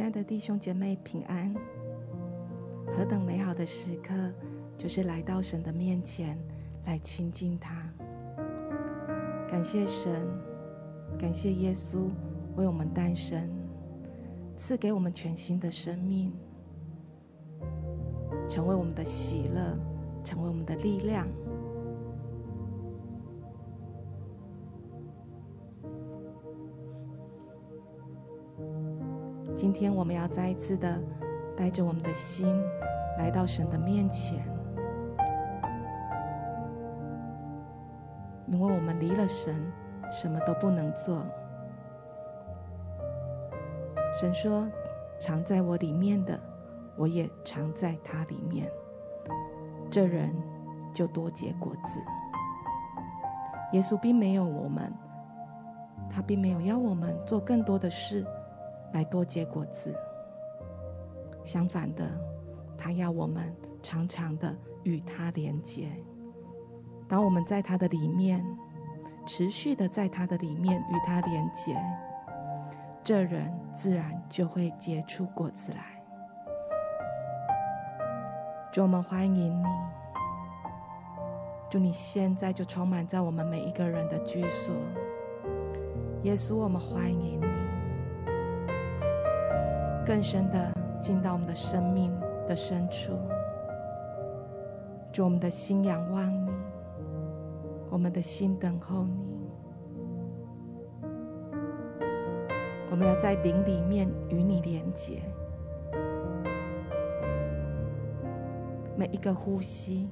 亲爱的弟兄姐妹，平安！何等美好的时刻，就是来到神的面前来亲近他。感谢神，感谢耶稣为我们诞生，赐给我们全新的生命，成为我们的喜乐，成为我们的力量。今天我们要再一次的带着我们的心来到神的面前，因为我们离了神，什么都不能做。神说：“常在我里面的，我也常在他里面，这人就多结果子。”耶稣并没有我们，他并没有要我们做更多的事。来多结果子。相反的，他要我们常常的与他连结。当我们在他的里面，持续的在他的里面与他连结，这人自然就会结出果子来。主，我们欢迎你。祝你现在就充满在我们每一个人的居所。耶稣，我们欢迎你。更深的进到我们的生命的深处，主，我们的心仰望你，我们的心等候你。我们要在灵里面与你连结，每一个呼吸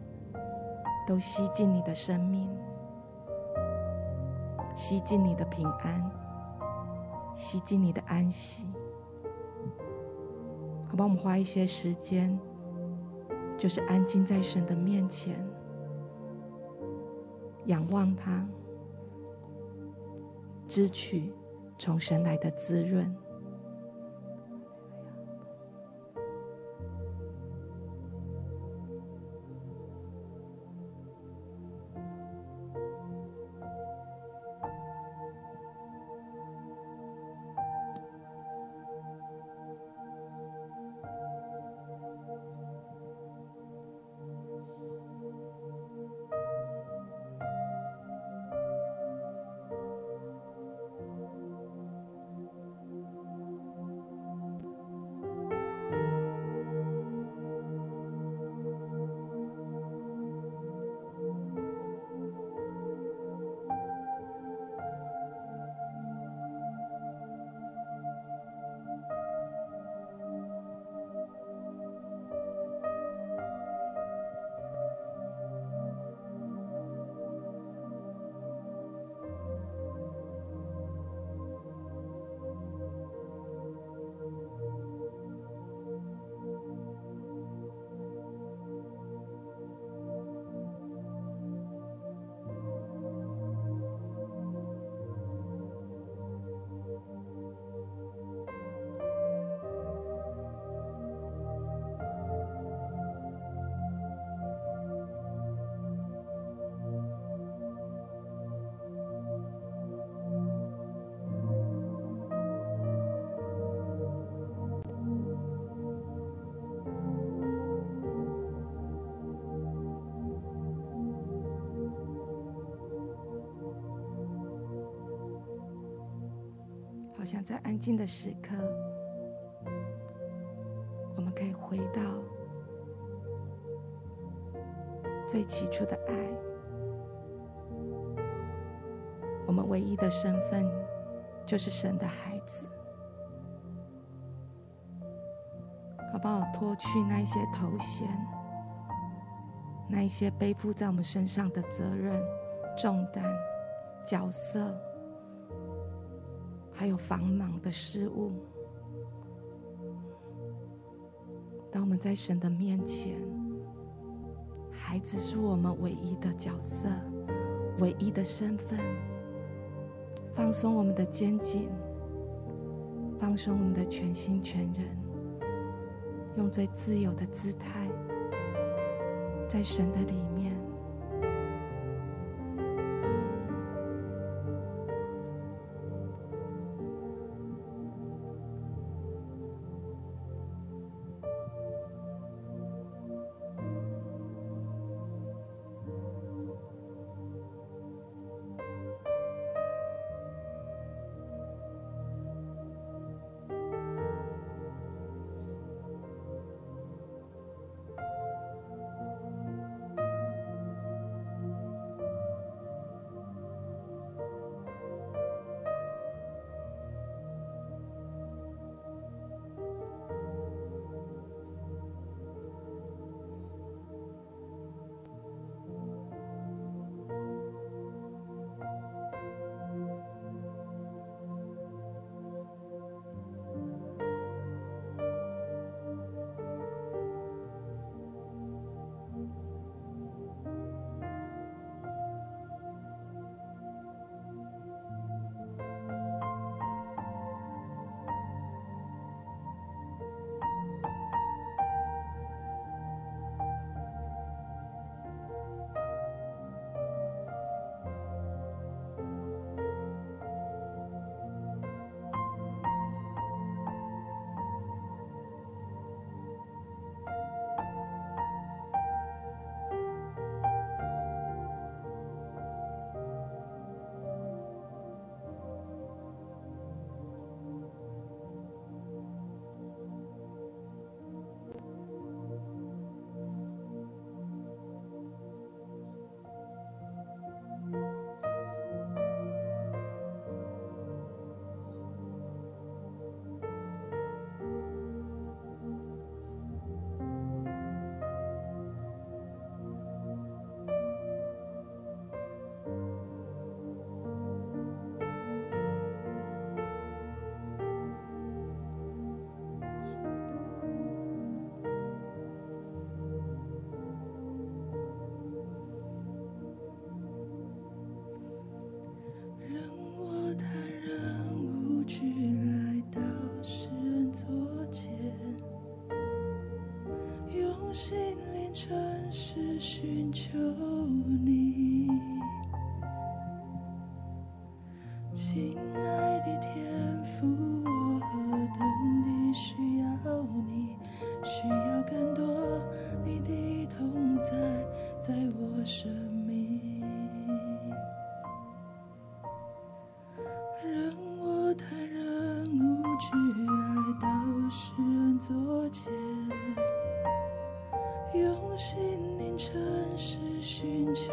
都吸进你的生命，吸进你的平安，吸进你的安息。帮我们花一些时间，就是安静在神的面前，仰望他，支取从神来的滋润。想在安静的时刻，我们可以回到最起初的爱。我们唯一的身份就是神的孩子。好不好？脱去那一些头衔，那一些背负在我们身上的责任、重担、角色。还有繁忙的事物，当我们在神的面前，孩子是我们唯一的角色，唯一的身份。放松我们的肩颈，放松我们的全心全人，用最自由的姿态，在神的里面。任我坦然无惧，来到世人座前，用心凝成石，寻求。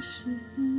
是。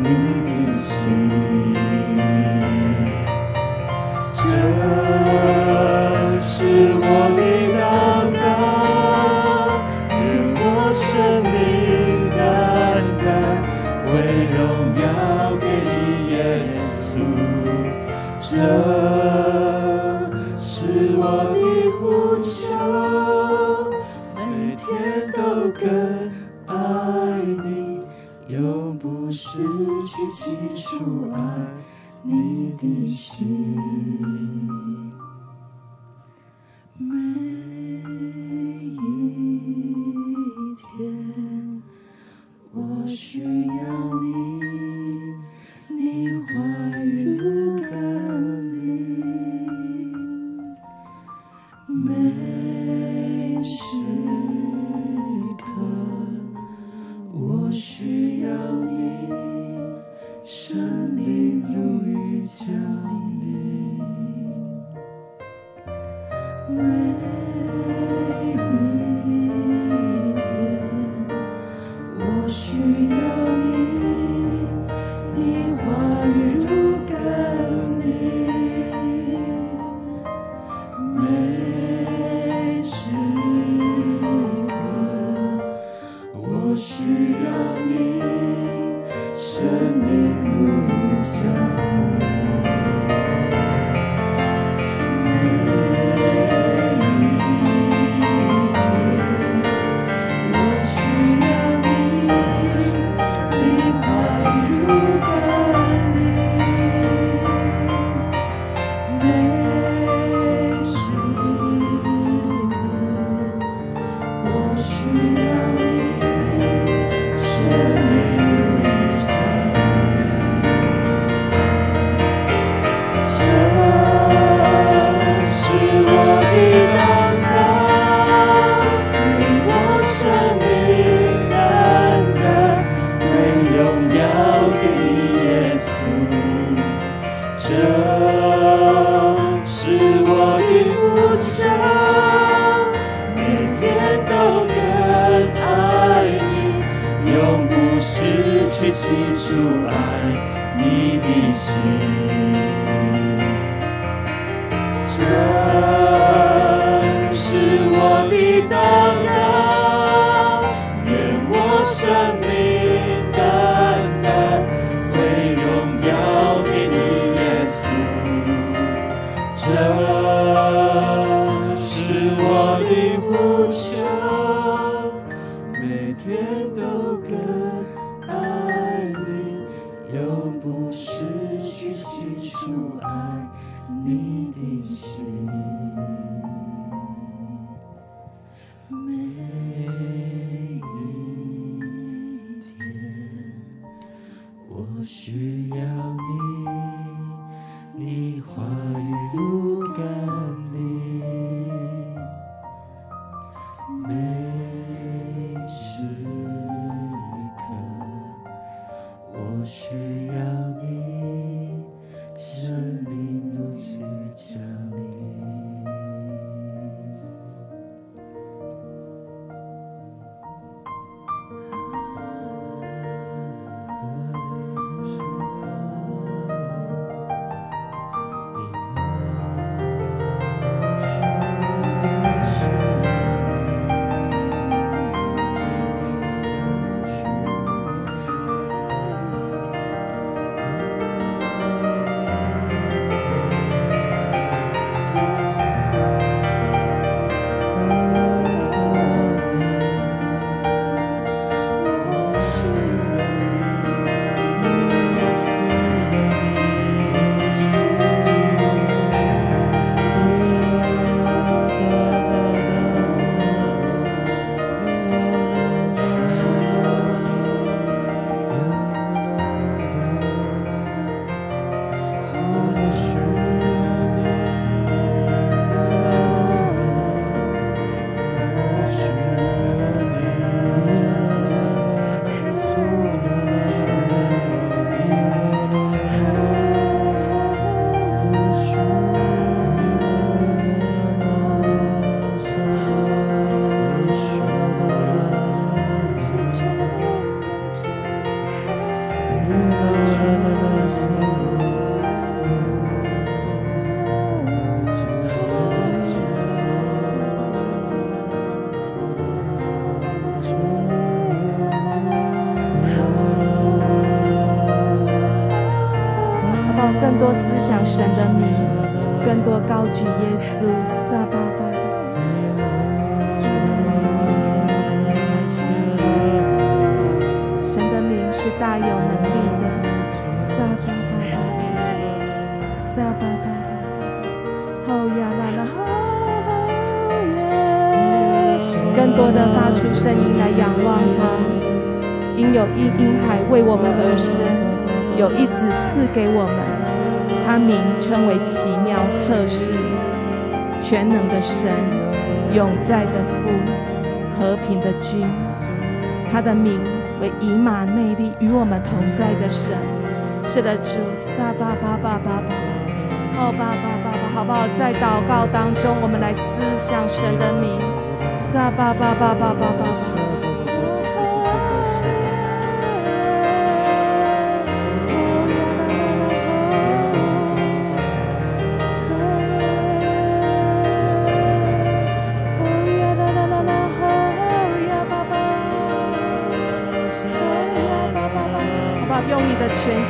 你的心。Je. 神的名，更多高举耶稣撒巴巴。神的名是大有能力的，撒巴巴，呀啦啦，更多的发出声音来仰望他，因有一婴孩为我们而生，有一子赐给我们。他名称为奇妙测试、全能的神、永在的父、和平的君。他的名为以马内利，与我们同在的神。是的，主，撒巴巴巴巴巴，哦，巴巴巴巴，好不好？在祷告当中，我们来思想神的名，撒巴巴巴巴巴巴。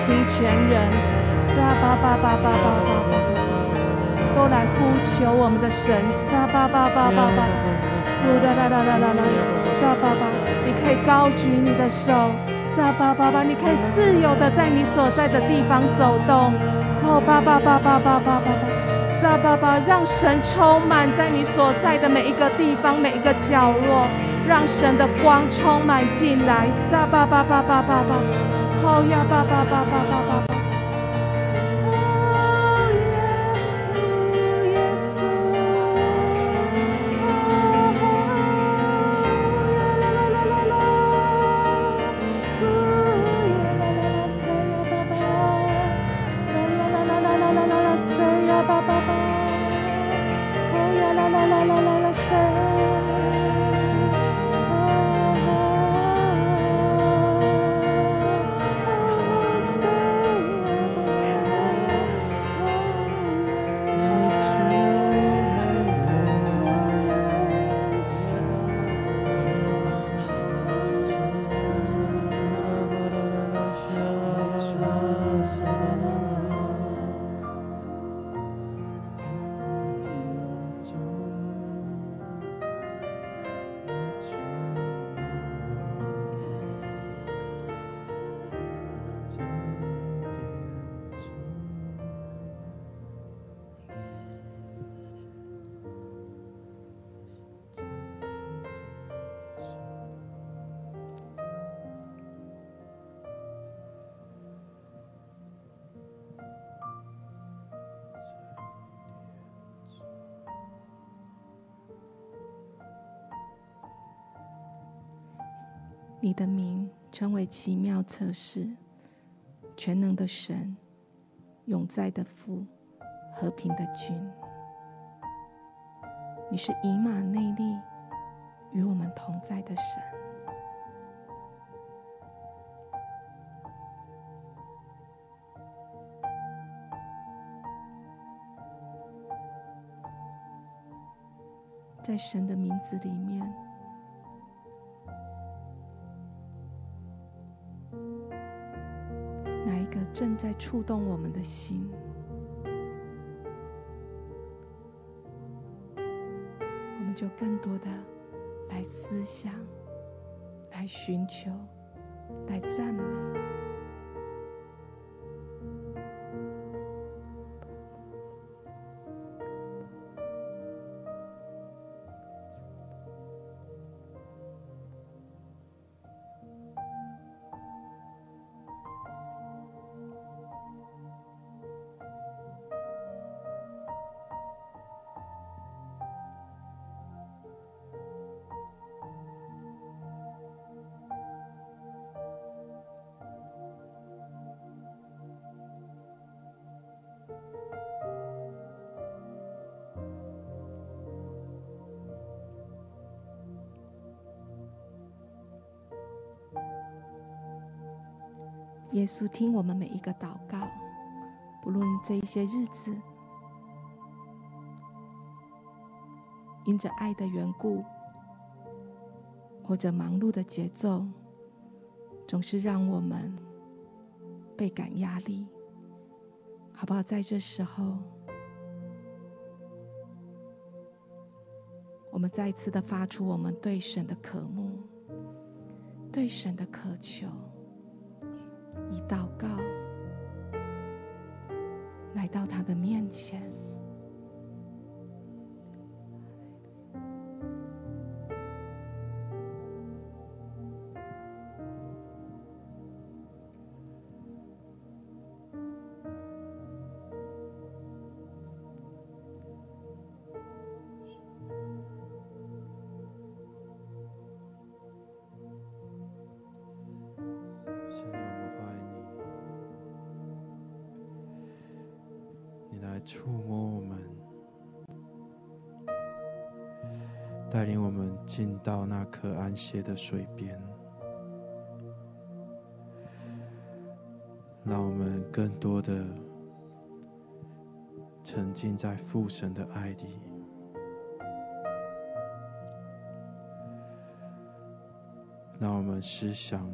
心全人，撒巴巴巴巴巴巴巴，都来呼求我们的神，撒巴巴巴巴巴，呜啦啦啦啦啦啦，撒巴巴，你可以高举你的手，撒巴巴巴，你可以自由的在你所在的地方走动，哦，巴巴巴巴巴巴巴巴，撒巴巴，让神充满在你所在的每一个地方，每一个角落，让神的光充满进来，撒巴巴巴巴巴巴。好呀，爸爸，爸爸，爸爸。你的名称为奇妙测试，全能的神，永在的父，和平的君。你是以马内利，与我们同在的神。在神的名字里面。个正在触动我们的心，我们就更多的来思想、来寻求、来赞美。耶稣，听我们每一个祷告，不论这一些日子，因着爱的缘故，或者忙碌的节奏，总是让我们倍感压力，好不好？在这时候，我们再一次的发出我们对神的渴慕，对神的渴求。祷告来到他的面前。触摸我们，带领我们进到那颗安歇的水边，让我们更多的沉浸在父神的爱里，让我们思想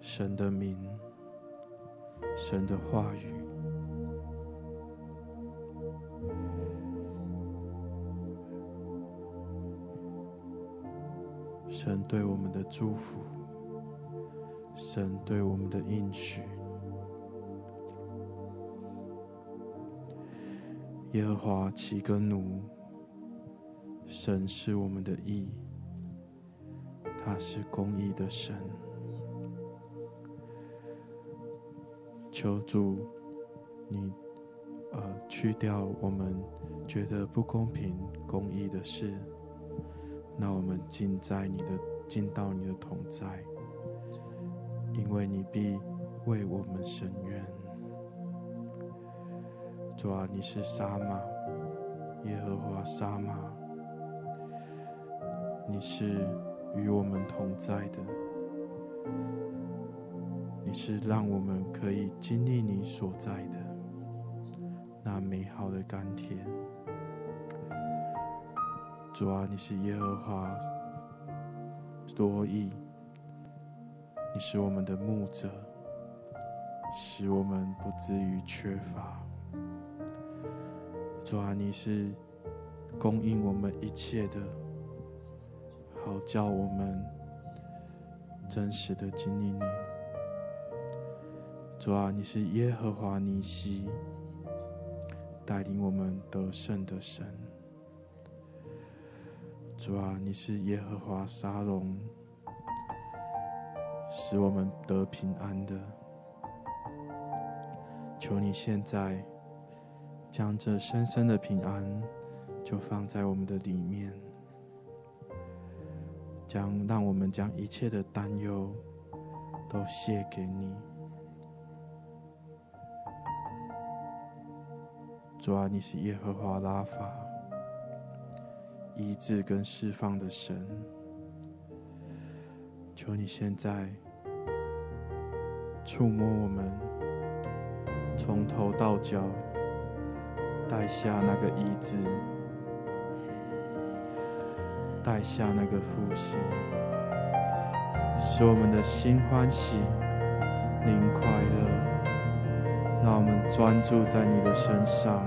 神的名。神的话语，神对我们的祝福，神对我们的应许，耶和华岂跟奴，神是我们的义，他是公义的神。求主，你呃去掉我们觉得不公平、公义的事，那我们尽在你的，尽到你的同在，因为你必为我们伸冤。主啊，你是沙玛，耶和华沙玛，你是与我们同在的。你是让我们可以经历你所在的那美好的甘甜，主啊，你是耶和华多益，你是我们的牧者，使我们不至于缺乏。主啊，你是供应我们一切的，好叫我们真实的经历你。主啊，你是耶和华尼西，带领我们得胜的神。主啊，你是耶和华沙龙，使我们得平安的。求你现在将这深深的平安，就放在我们的里面，将让我们将一切的担忧都卸给你。主啊，你是耶和华拉法，医治跟释放的神。求你现在触摸我们，从头到脚，带下那个医治，带下那个复兴，使我们的心欢喜，灵快乐。让我们专注在你的身上，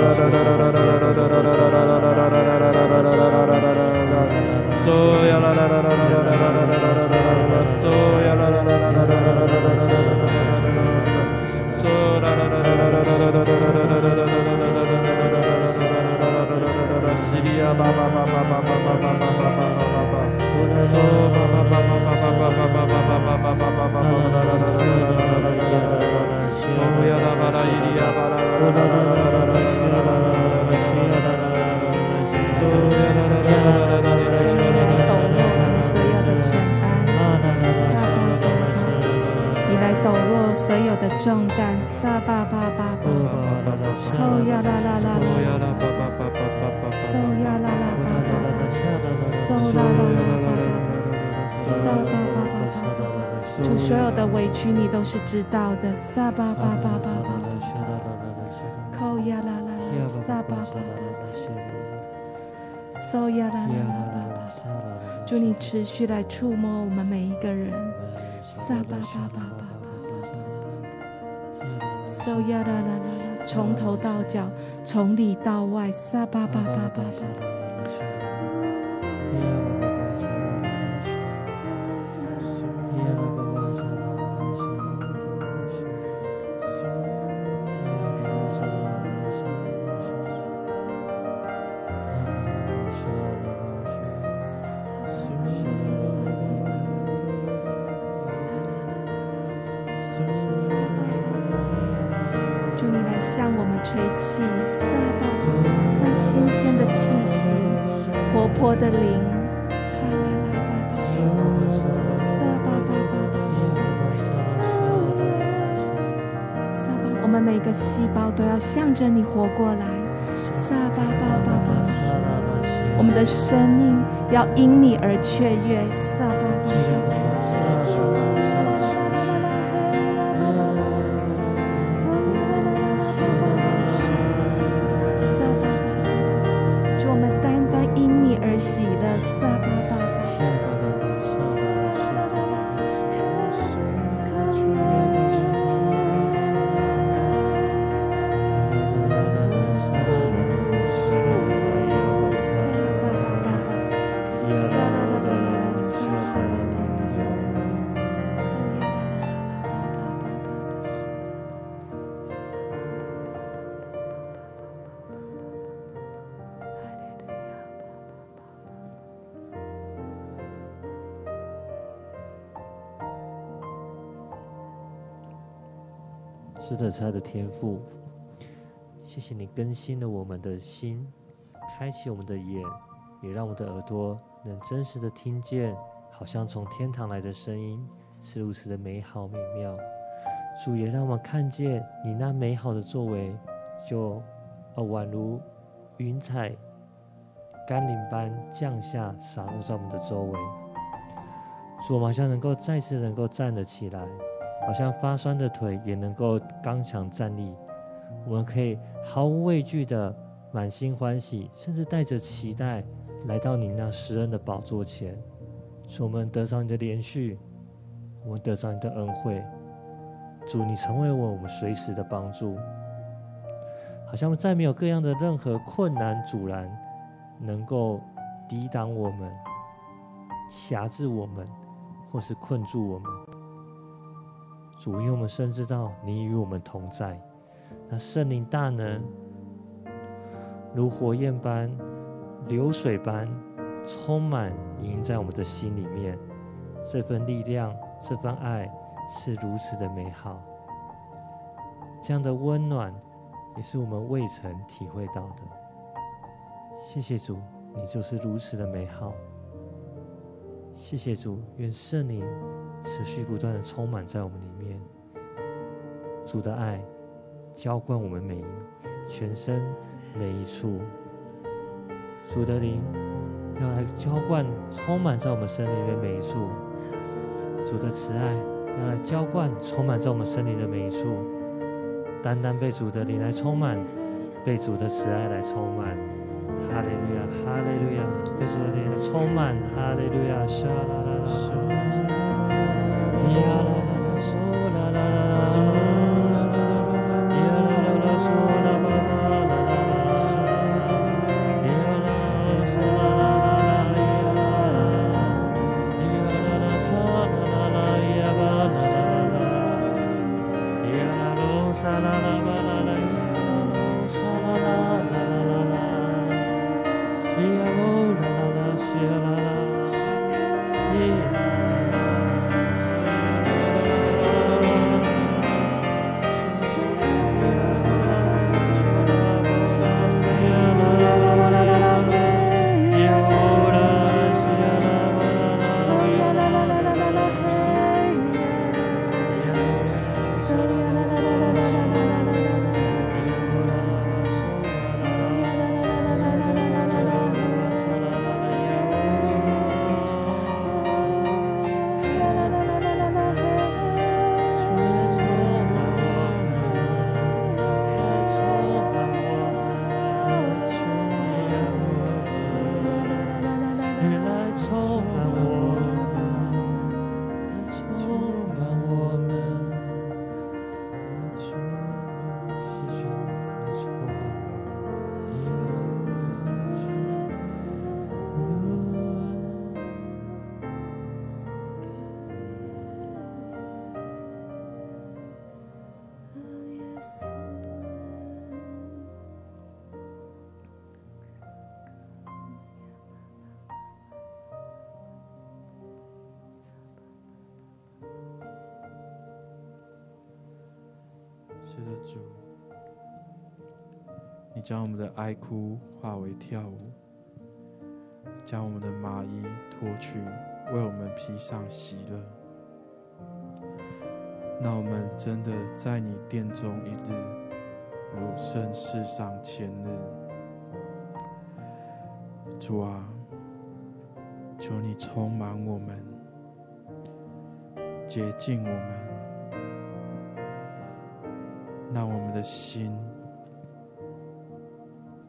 So yeah, la la la. 主所有的委屈你都是知道的，撒巴巴巴巴巴，扣呀啦啦啦，撒巴巴巴巴，收呀啦啦啦巴巴，祝你持续来触摸我们每一个人，撒巴巴巴巴巴，收呀啦啦啦啦，从头到脚，从里到外，撒巴巴巴巴巴。祝你来向我们吹气。气息，活泼的灵，卡拉拉巴巴，撒巴巴巴巴，撒巴，我们每个细胞都要向着你活过来，撒巴巴巴巴，我们的生命要因你而雀跃，撒是的，亲爱的天赋，谢谢你更新了我们的心，开启我们的眼，也让我们的耳朵能真实的听见，好像从天堂来的声音，是如此的美好美妙。主也让我们看见你那美好的作为，就呃宛如云彩、甘霖般降下，洒落在我们的周围。主，我们好像能够再次能够站得起来。好像发酸的腿也能够刚强站立，我们可以毫无畏惧的满心欢喜，甚至带着期待来到你那施恩的宝座前，使我们得着你的怜恤，我们得着你的恩惠。主，你成为我我们随时的帮助，好像再没有各样的任何困难阻拦能够抵挡我们、辖制我们，或是困住我们。主，因为我们深知道你与我们同在，那圣灵大能如火焰般、流水般充满盈在我们的心里面，这份力量、这份爱是如此的美好。这样的温暖也是我们未曾体会到的。谢谢主，你就是如此的美好。谢谢主，愿圣灵持续不断的充满在我们里面。主的爱浇灌我们每一全身每一处。主的灵要来浇灌充满在我们身里面每一处。主的慈爱要来浇灌充满在我们身里的每一处。单单被主的灵来充满，被主的慈爱来充满。哈利路亚，哈利路亚，被主的灵充满，哈利路亚，沙啦啦啦，呀啦啦啦，是的，主，你将我们的哀哭化为跳舞，将我们的麻衣脱去，为我们披上喜乐。那我们真的在你殿中一日，如生世上千日。主啊，求你充满我们，洁净我们，让我们的心。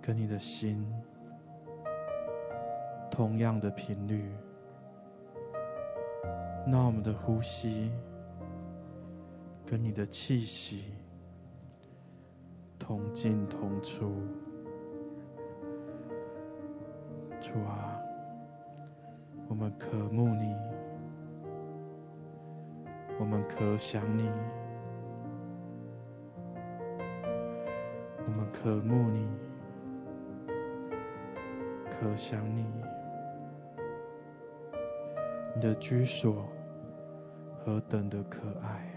跟你的心同样的频率，让我们的呼吸跟你的气息同进同出。主啊，我们渴慕你，我们可想你，渴慕你。可想你，你的居所何等的可爱！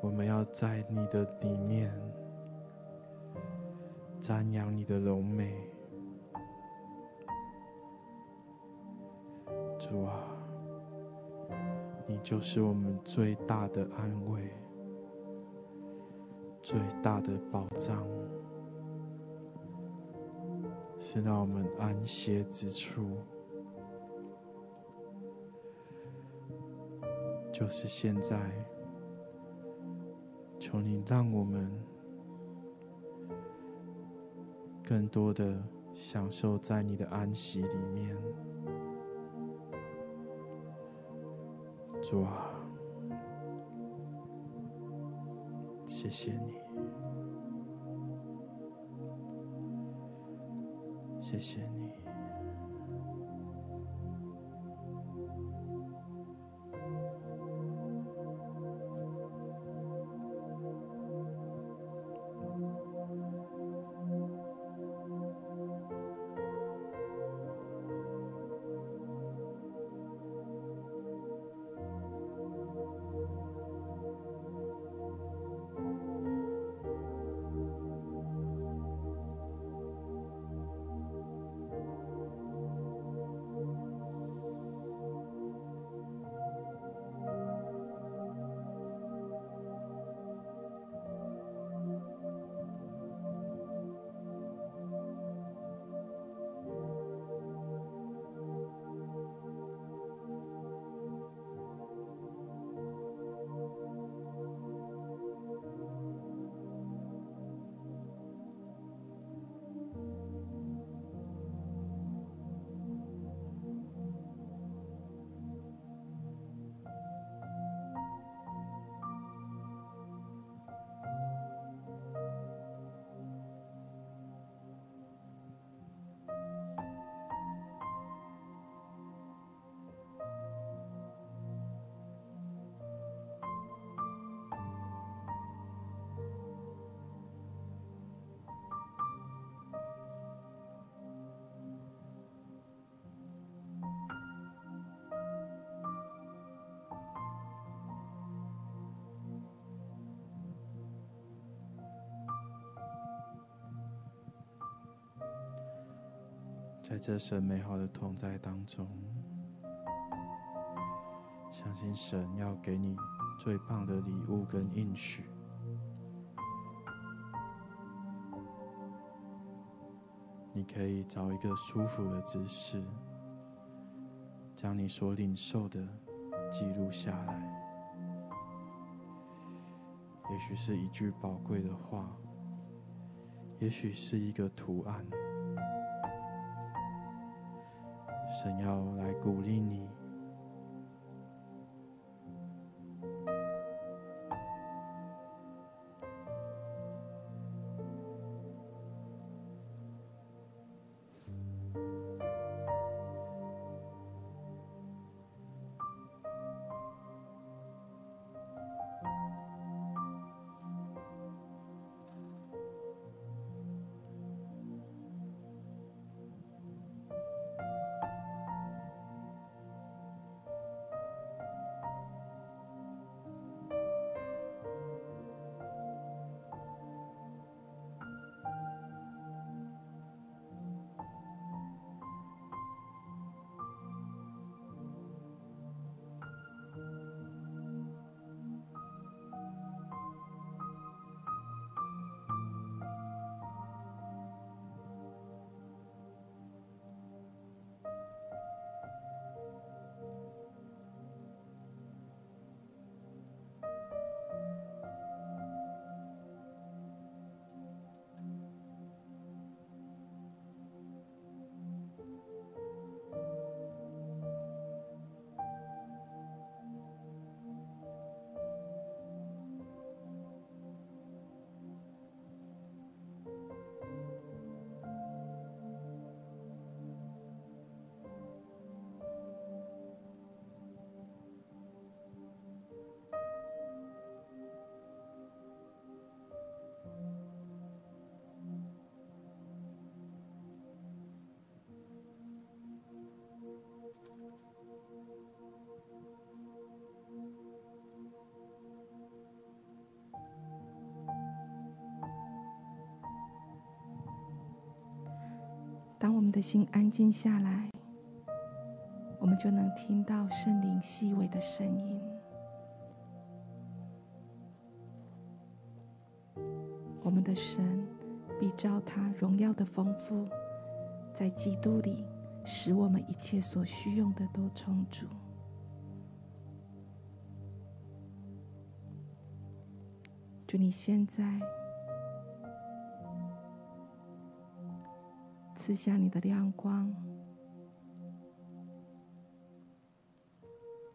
我们要在你的里面瞻仰你的柔美，主啊，你就是我们最大的安慰，最大的保障。是让我们安歇之处，就是现在。求你让我们更多的享受在你的安息里面，主啊，谢谢你。谢谢你。在这神美好的同在当中，相信神要给你最棒的礼物跟应许。你可以找一个舒服的姿势，将你所领受的记录下来。也许是一句宝贵的话，也许是一个图案。神要来鼓励你。当我们的心安静下来，我们就能听到圣灵细微的声音。我们的神必照他荣耀的丰富，在基督里，使我们一切所需用的都充足。祝你现在赐下你的亮光，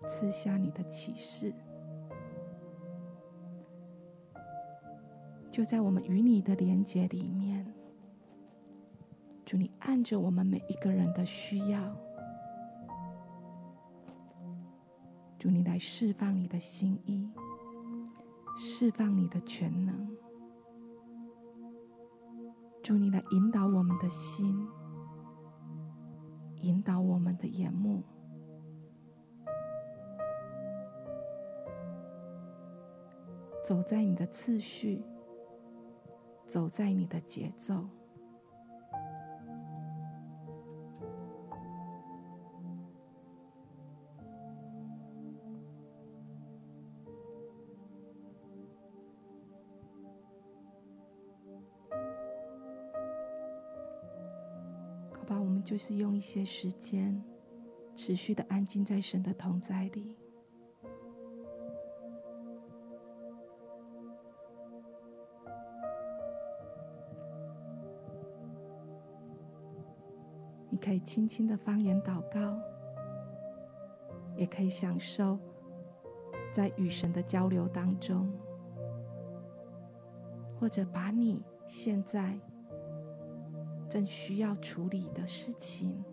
赐下你的启示。就在我们与你的连结里面，祝你按着我们每一个人的需要，祝你来释放你的心意，释放你的全能，祝你来引导我们的心，引导我们的眼目，走在你的次序。走在你的节奏，就是用一些时间，持续的安静在神的同在里。你可以轻轻的方言祷告，也可以享受在与神的交流当中，或者把你现在更需要处理的事情，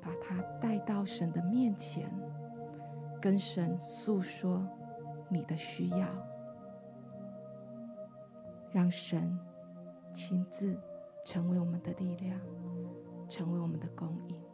把它带到神的面前，跟神诉说你的需要，让神亲自成为我们的力量。成为我们的供应。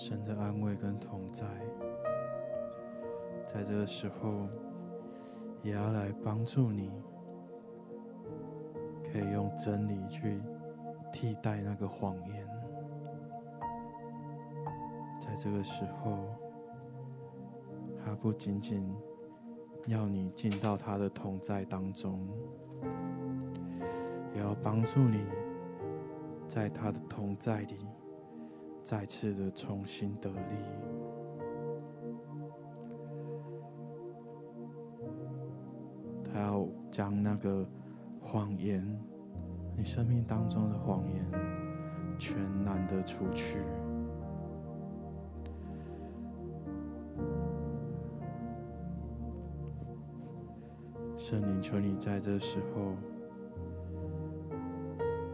神的安慰跟同在，在这个时候，也要来帮助你，可以用真理去替代那个谎言。在这个时候，他不仅仅要你进到他的同在当中，也要帮助你在他的同在里。再次的重新得力，他要将那个谎言，你生命当中的谎言，全然的除去。圣灵，求你在这时候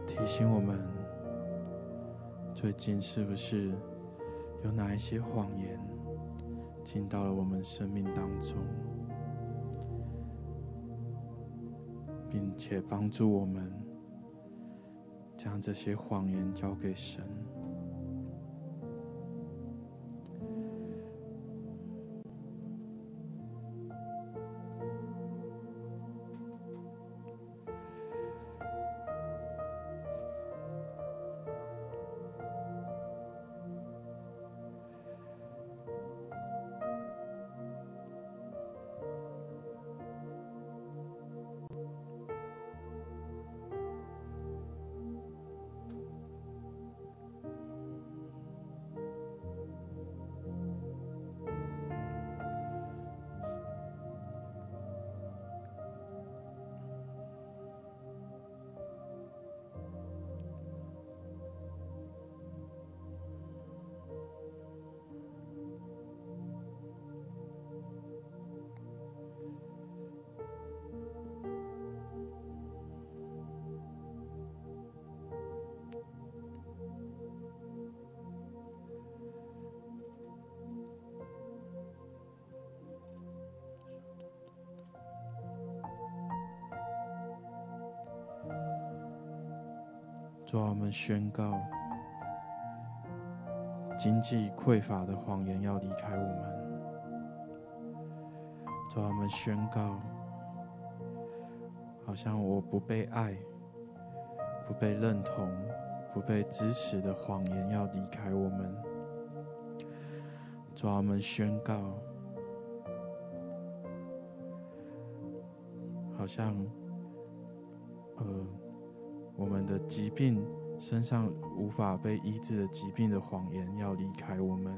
提醒我们。最近是不是有哪一些谎言进到了我们生命当中，并且帮助我们将这些谎言交给神？主啊，我们宣告，经济匮乏的谎言要离开我们。主啊，我们宣告，好像我不被爱、不被认同、不被支持的谎言要离开我们。主啊，我们宣告，好像，呃。我们的疾病，身上无法被医治的疾病的谎言要离开我们。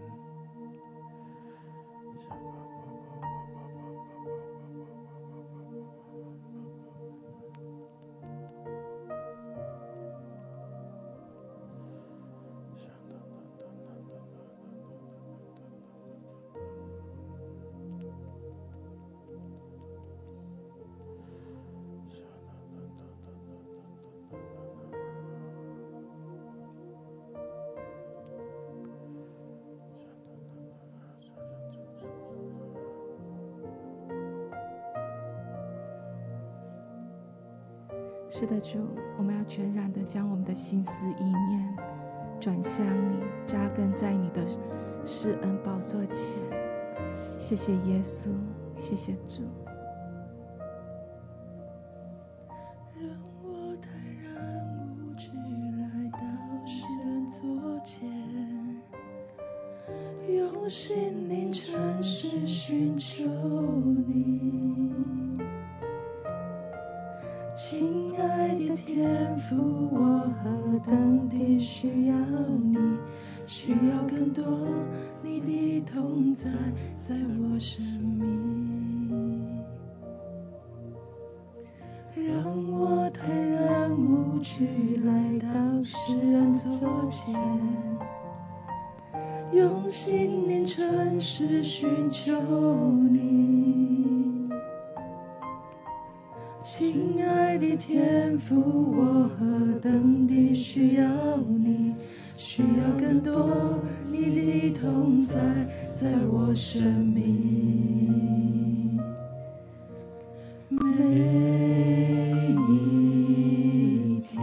的心思意念转向你，扎根在你的施恩宝座前。谢谢耶稣，谢谢主。亲爱的天父，我何等地需要你，需要更多你的同在，在我生命。让我坦然无惧来到施恩座前，用心灵诚实寻求你。亲爱的天父，我何等地需要你，需要更多你的同在，在我生命。每一天，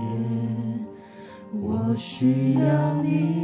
我需要你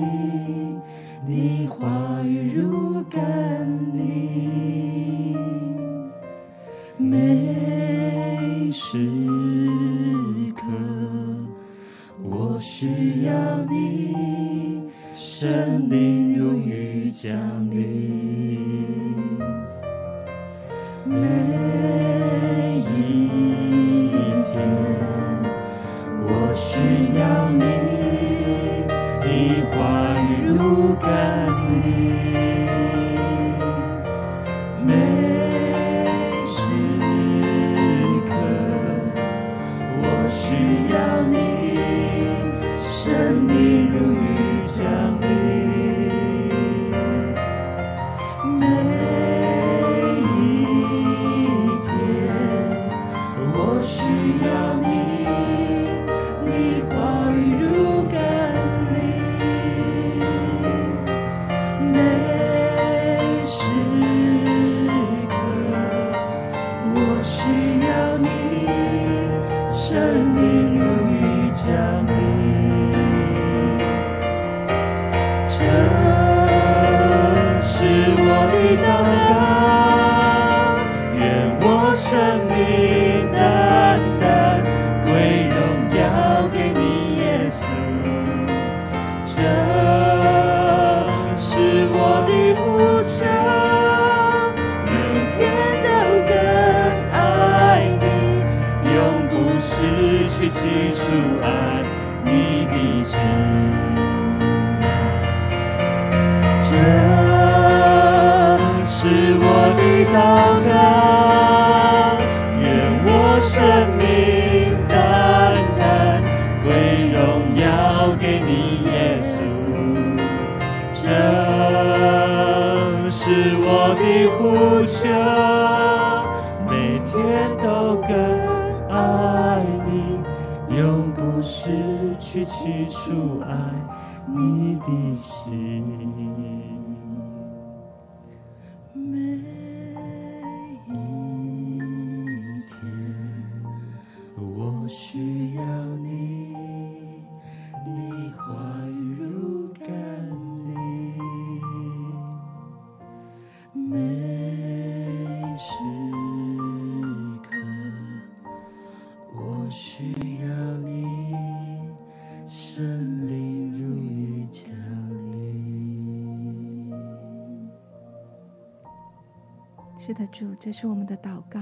是的，主，这是我们的祷告，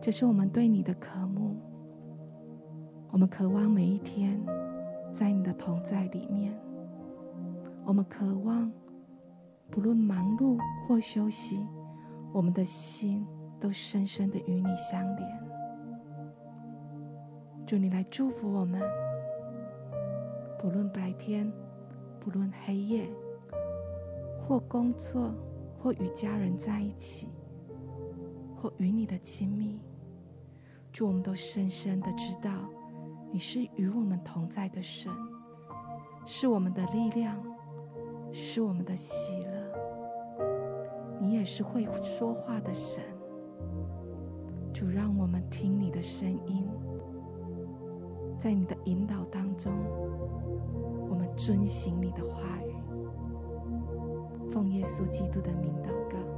这是我们对你的渴慕。我们渴望每一天在你的同在里面，我们渴望不论忙碌或休息，我们的心都深深的与你相连。祝你来祝福我们，不论白天，不论黑夜，或工作。或与家人在一起，或与你的亲密，祝我们都深深的知道，你是与我们同在的神，是我们的力量，是我们的喜乐。你也是会说话的神，主让我们听你的声音，在你的引导当中，我们遵行你的话语。奉耶稣基督的名祷告。